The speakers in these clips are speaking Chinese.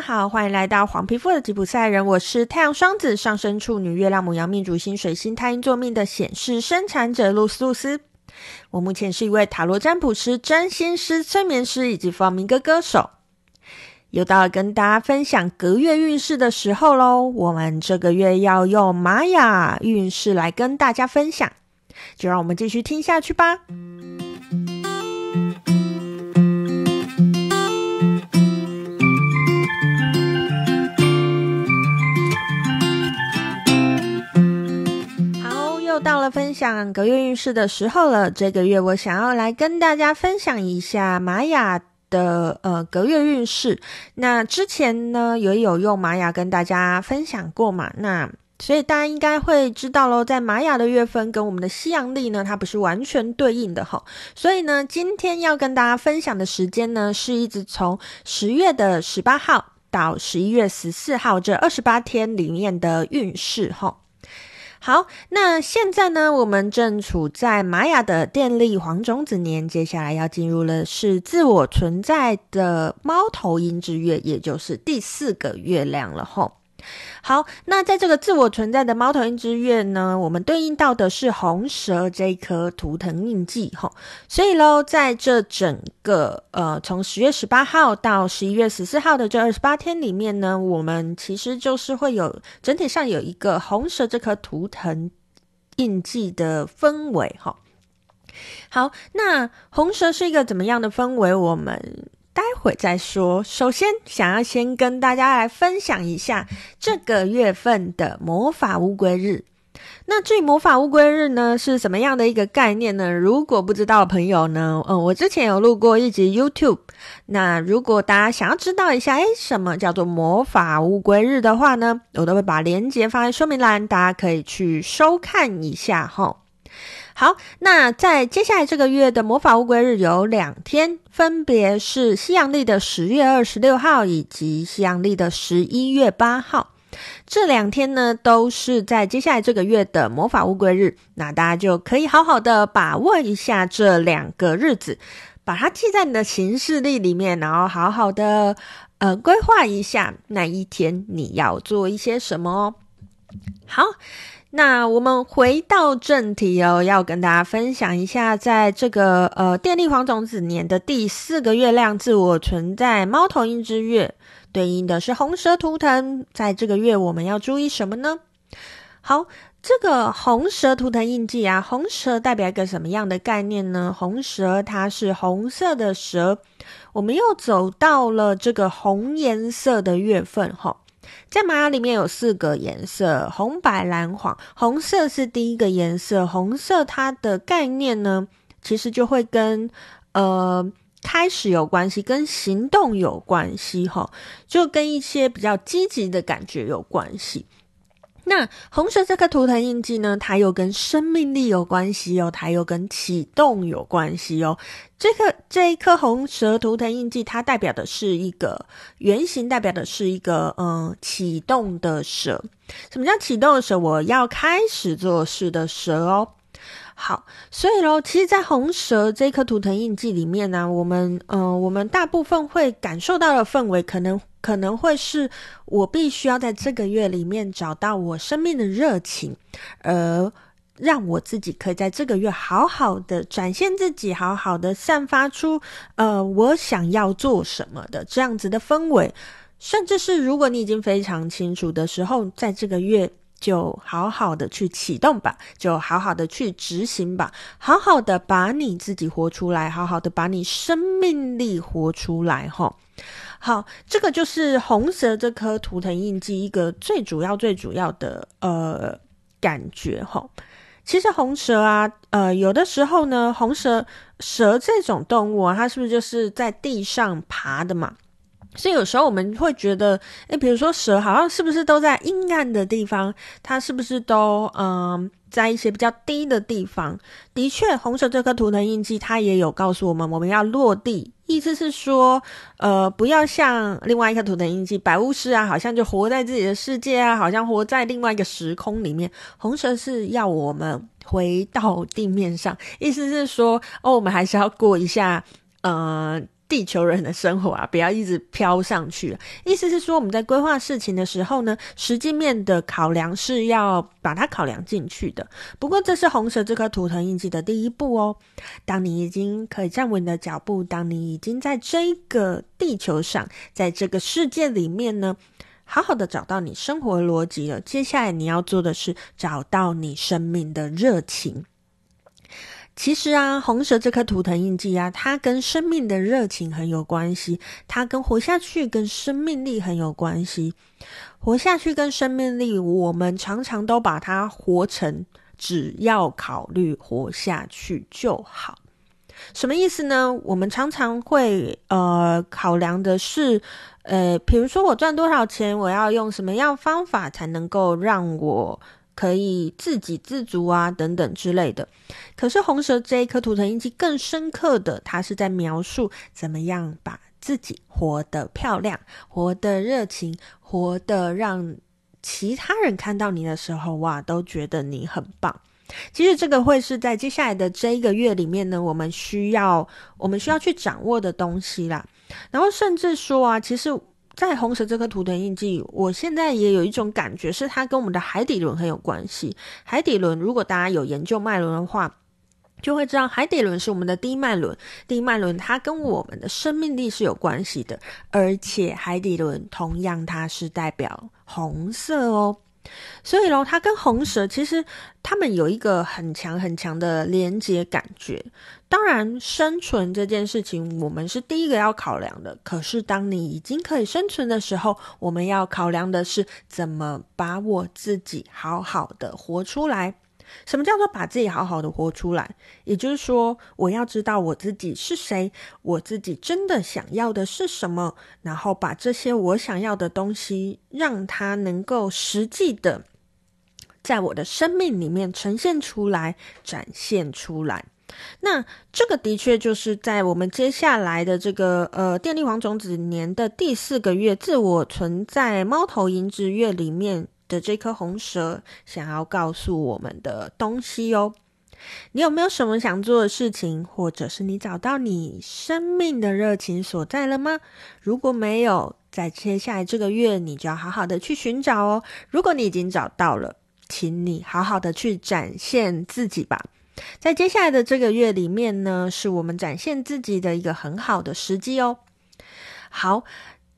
好，欢迎来到黄皮肤的吉普赛人，我是太阳双子上升处女、月亮母羊命主星水星太阴座命的显示生产者露丝露丝。我目前是一位塔罗占卜师、占星师、催眠师以及放民歌歌手。又到了跟大家分享隔月运势的时候喽，我们这个月要用玛雅运势来跟大家分享，就让我们继续听下去吧。到了分享隔月运势的时候了。这个月我想要来跟大家分享一下玛雅的呃隔月运势。那之前呢也有用玛雅跟大家分享过嘛？那所以大家应该会知道喽，在玛雅的月份跟我们的西洋历呢，它不是完全对应的哈。所以呢，今天要跟大家分享的时间呢，是一直从十月的十八号到十一月十四号这二十八天里面的运势哈。好，那现在呢，我们正处在玛雅的电力黄种子年，接下来要进入的是自我存在的猫头鹰之月，也就是第四个月亮了吼。好，那在这个自我存在的猫头鹰之月呢，我们对应到的是红蛇这一颗图腾印记哈，所以喽，在这整个呃从十月十八号到十一月十四号的这二十八天里面呢，我们其实就是会有整体上有一个红蛇这颗图腾印记的氛围哈。好，那红蛇是一个怎么样的氛围？我们。待会再说。首先，想要先跟大家来分享一下这个月份的魔法乌龟日。那至于魔法乌龟日呢，是什么样的一个概念呢？如果不知道的朋友呢，嗯，我之前有录过一集 YouTube。那如果大家想要知道一下，诶，什么叫做魔法乌龟日的话呢，我都会把链接放在说明栏，大家可以去收看一下哈。好，那在接下来这个月的魔法乌龟日有两天，分别是西洋历的十月二十六号以及西洋历的十一月八号。这两天呢，都是在接下来这个月的魔法乌龟日。那大家就可以好好的把握一下这两个日子，把它记在你的行事历里面，然后好好的呃规划一下那一天你要做一些什么。好。那我们回到正题哦，要跟大家分享一下，在这个呃电力黄种子年的第四个月亮自我存在猫头鹰之月，对应的是红蛇图腾，在这个月我们要注意什么呢？好，这个红蛇图腾印记啊，红蛇代表一个什么样的概念呢？红蛇它是红色的蛇，我们又走到了这个红颜色的月份哈。在玛雅里面有四个颜色：红、白、蓝、黄。红色是第一个颜色，红色它的概念呢，其实就会跟呃开始有关系，跟行动有关系，哈，就跟一些比较积极的感觉有关系。那红蛇这颗图腾印记呢，它又跟生命力有关系哦，它又跟启动有关系哦。这颗这一颗红蛇图腾印记，它代表的是一个圆形，代表的是一个嗯启动的蛇。什么叫启动的蛇？我要开始做事的蛇哦。好，所以喽，其实，在红蛇这颗图腾印记里面呢，我们嗯，我们大部分会感受到的氛围，可能。可能会是我必须要在这个月里面找到我生命的热情，而让我自己可以在这个月好好的展现自己，好好的散发出呃我想要做什么的这样子的氛围，甚至是如果你已经非常清楚的时候，在这个月就好好的去启动吧，就好好的去执行吧，好好的把你自己活出来，好好的把你生命力活出来，齁。好，这个就是红蛇这颗图腾印记一个最主要、最主要的呃感觉哈。其实红蛇啊，呃，有的时候呢，红蛇蛇这种动物啊，它是不是就是在地上爬的嘛？所以有时候我们会觉得，诶，比如说蛇好像是不是都在阴暗的地方？它是不是都嗯？在一些比较低的地方，的确，红蛇这颗图腾印记，它也有告诉我们，我们要落地，意思是说，呃，不要像另外一颗图腾印记白巫师啊，好像就活在自己的世界啊，好像活在另外一个时空里面。红蛇是要我们回到地面上，意思是说，哦，我们还是要过一下，呃。地球人的生活啊，不要一直飘上去。意思是说，我们在规划事情的时候呢，实际面的考量是要把它考量进去的。不过，这是红蛇这颗图腾印记的第一步哦。当你已经可以站稳你的脚步，当你已经在这个地球上，在这个世界里面呢，好好的找到你生活逻辑了。接下来你要做的是找到你生命的热情。其实啊，红蛇这颗图腾印记啊，它跟生命的热情很有关系，它跟活下去、跟生命力很有关系。活下去跟生命力，我们常常都把它活成只要考虑活下去就好。什么意思呢？我们常常会呃考量的是，呃，比如说我赚多少钱，我要用什么样方法才能够让我。可以自给自足啊，等等之类的。可是红蛇这一颗图腾印记更深刻的，它是在描述怎么样把自己活得漂亮、活得热情、活得让其他人看到你的时候，哇，都觉得你很棒。其实这个会是在接下来的这一个月里面呢，我们需要我们需要去掌握的东西啦。然后甚至说啊，其实。在红蛇这颗图腾印记，我现在也有一种感觉，是它跟我们的海底轮很有关系。海底轮，如果大家有研究脉轮的话，就会知道海底轮是我们的低脉轮。低脉轮它跟我们的生命力是有关系的，而且海底轮同样它是代表红色哦。所以咯，它跟红蛇其实他们有一个很强很强的连接感觉。当然，生存这件事情我们是第一个要考量的。可是，当你已经可以生存的时候，我们要考量的是怎么把我自己好好的活出来。什么叫做把自己好好的活出来？也就是说，我要知道我自己是谁，我自己真的想要的是什么，然后把这些我想要的东西，让它能够实际的在我的生命里面呈现出来、展现出来。那这个的确就是在我们接下来的这个呃电力黄种子年的第四个月，自我存在猫头鹰之月里面。的这颗红蛇想要告诉我们的东西哦，你有没有什么想做的事情，或者是你找到你生命的热情所在了吗？如果没有，在接下来这个月，你就要好好的去寻找哦。如果你已经找到了，请你好好的去展现自己吧。在接下来的这个月里面呢，是我们展现自己的一个很好的时机哦。好，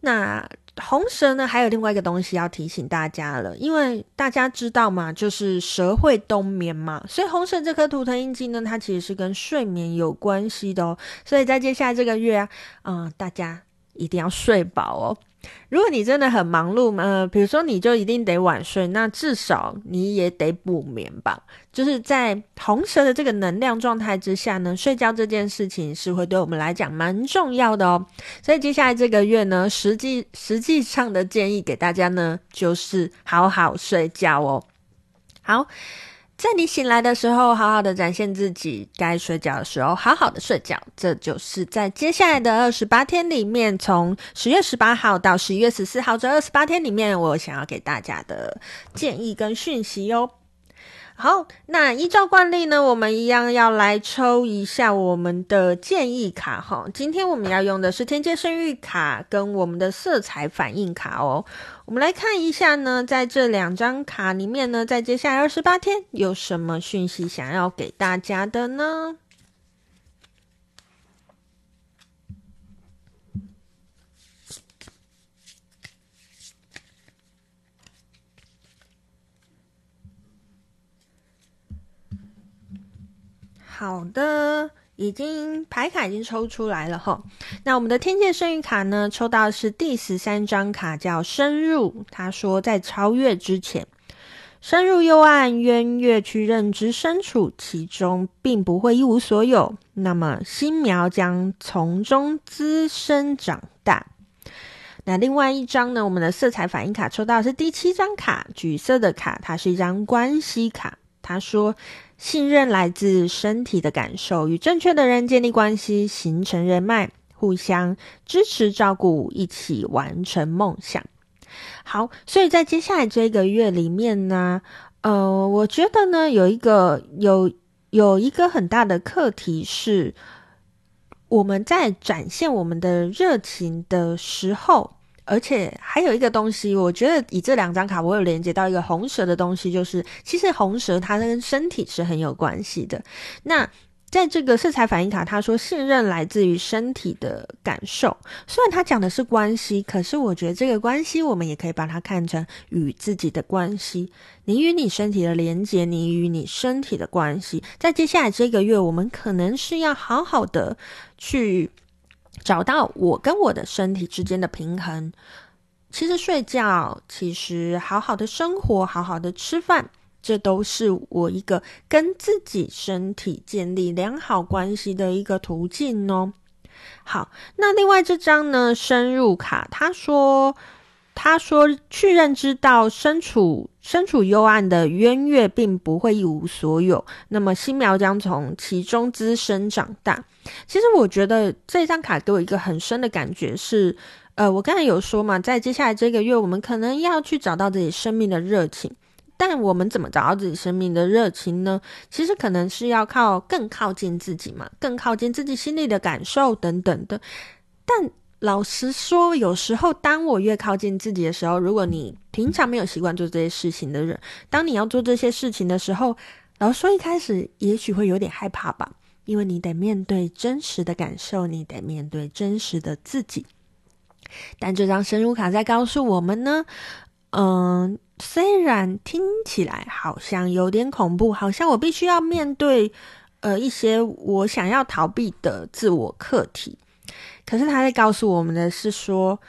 那。红蛇呢，还有另外一个东西要提醒大家了，因为大家知道嘛，就是蛇会冬眠嘛，所以红蛇这颗图腾印记呢，它其实是跟睡眠有关系的哦。所以在接下来这个月啊，嗯，大家一定要睡饱哦。如果你真的很忙碌，呃，比如说你就一定得晚睡，那至少你也得补眠吧。就是在红蛇的这个能量状态之下呢，睡觉这件事情是会对我们来讲蛮重要的哦。所以接下来这个月呢，实际实际上的建议给大家呢，就是好好睡觉哦。好。在你醒来的时候，好好的展现自己；该睡觉的时候，好好的睡觉。这就是在接下来的二十八天里面，从十月十八号到十一月十四号这二十八天里面，我想要给大家的建议跟讯息哟。好，那依照惯例呢，我们一样要来抽一下我们的建议卡哈。今天我们要用的是天界生育卡跟我们的色彩反应卡哦。我们来看一下呢，在这两张卡里面呢，在接下来二十八天有什么讯息想要给大家的呢？好的，已经牌卡已经抽出来了哈。那我们的天界圣域卡呢，抽到的是第十三张卡，叫深入。他说，在超越之前，深入幽暗渊源去认知身处其中，并不会一无所有。那么新苗将从中滋生长大。那另外一张呢，我们的色彩反应卡抽到是第七张卡，橘色的卡，它是一张关系卡。他说。信任来自身体的感受，与正确的人建立关系，形成人脉，互相支持照顾，一起完成梦想。好，所以在接下来这个月里面呢，呃，我觉得呢，有一个有有一个很大的课题是，我们在展现我们的热情的时候，而且还有一个东西，我觉得以这两张卡，我有连接到一个红蛇的东西，就是其实红蛇它跟身体是很有关系的。那在这个色彩反应卡，他说信任来自于身体的感受。虽然他讲的是关系，可是我觉得这个关系，我们也可以把它看成与自己的关系。你与你身体的连接，你与你身体的关系，在接下来这个月，我们可能是要好好的去找到我跟我的身体之间的平衡。其实睡觉，其实好好的生活，好好的吃饭。这都是我一个跟自己身体建立良好关系的一个途径哦。好，那另外这张呢，深入卡，他说，他说去认知到身处身处幽暗的渊月并不会一无所有，那么新苗将从其中滋生长大。其实我觉得这张卡给我一个很深的感觉是，呃，我刚才有说嘛，在接下来这个月，我们可能要去找到自己生命的热情。但我们怎么找到自己生命的热情呢？其实可能是要靠更靠近自己嘛，更靠近自己心里的感受等等的。但老实说，有时候当我越靠近自己的时候，如果你平常没有习惯做这些事情的人，当你要做这些事情的时候，老实说一开始也许会有点害怕吧，因为你得面对真实的感受，你得面对真实的自己。但这张深入卡在告诉我们呢，嗯。虽然听起来好像有点恐怖，好像我必须要面对呃一些我想要逃避的自我课题，可是他在告诉我们的是说，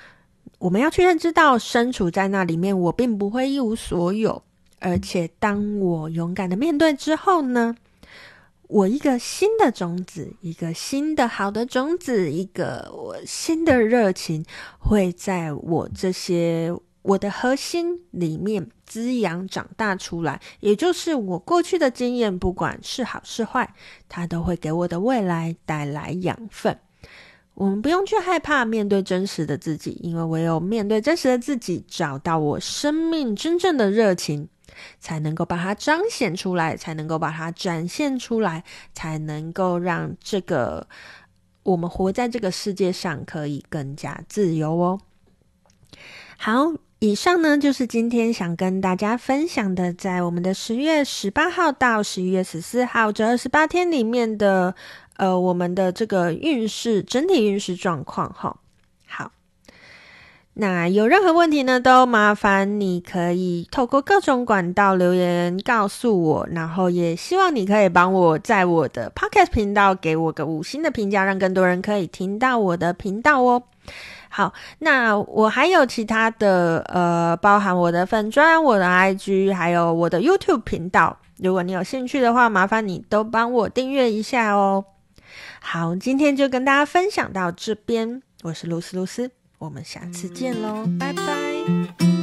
我们要去认知到身处在那里面，我并不会一无所有，而且当我勇敢的面对之后呢，我一个新的种子，一个新的好的种子，一个我新的热情会在我这些。我的核心里面滋养长大出来，也就是我过去的经验，不管是好是坏，它都会给我的未来带来养分。我们不用去害怕面对真实的自己，因为唯有面对真实的自己，找到我生命真正的热情，才能够把它彰显出来，才能够把它展现出来，才能够让这个我们活在这个世界上可以更加自由哦。好。以上呢，就是今天想跟大家分享的，在我们的十月十八号到十一月十四号这二十八天里面的，呃，我们的这个运势整体运势状况哈。好，那有任何问题呢，都麻烦你可以透过各种管道留言告诉我，然后也希望你可以帮我在我的 Podcast 频道给我个五星的评价，让更多人可以听到我的频道哦。好，那我还有其他的，呃，包含我的粉砖、我的 IG，还有我的 YouTube 频道。如果你有兴趣的话，麻烦你都帮我订阅一下哦。好，今天就跟大家分享到这边，我是露丝露丝，我们下次见喽，拜拜。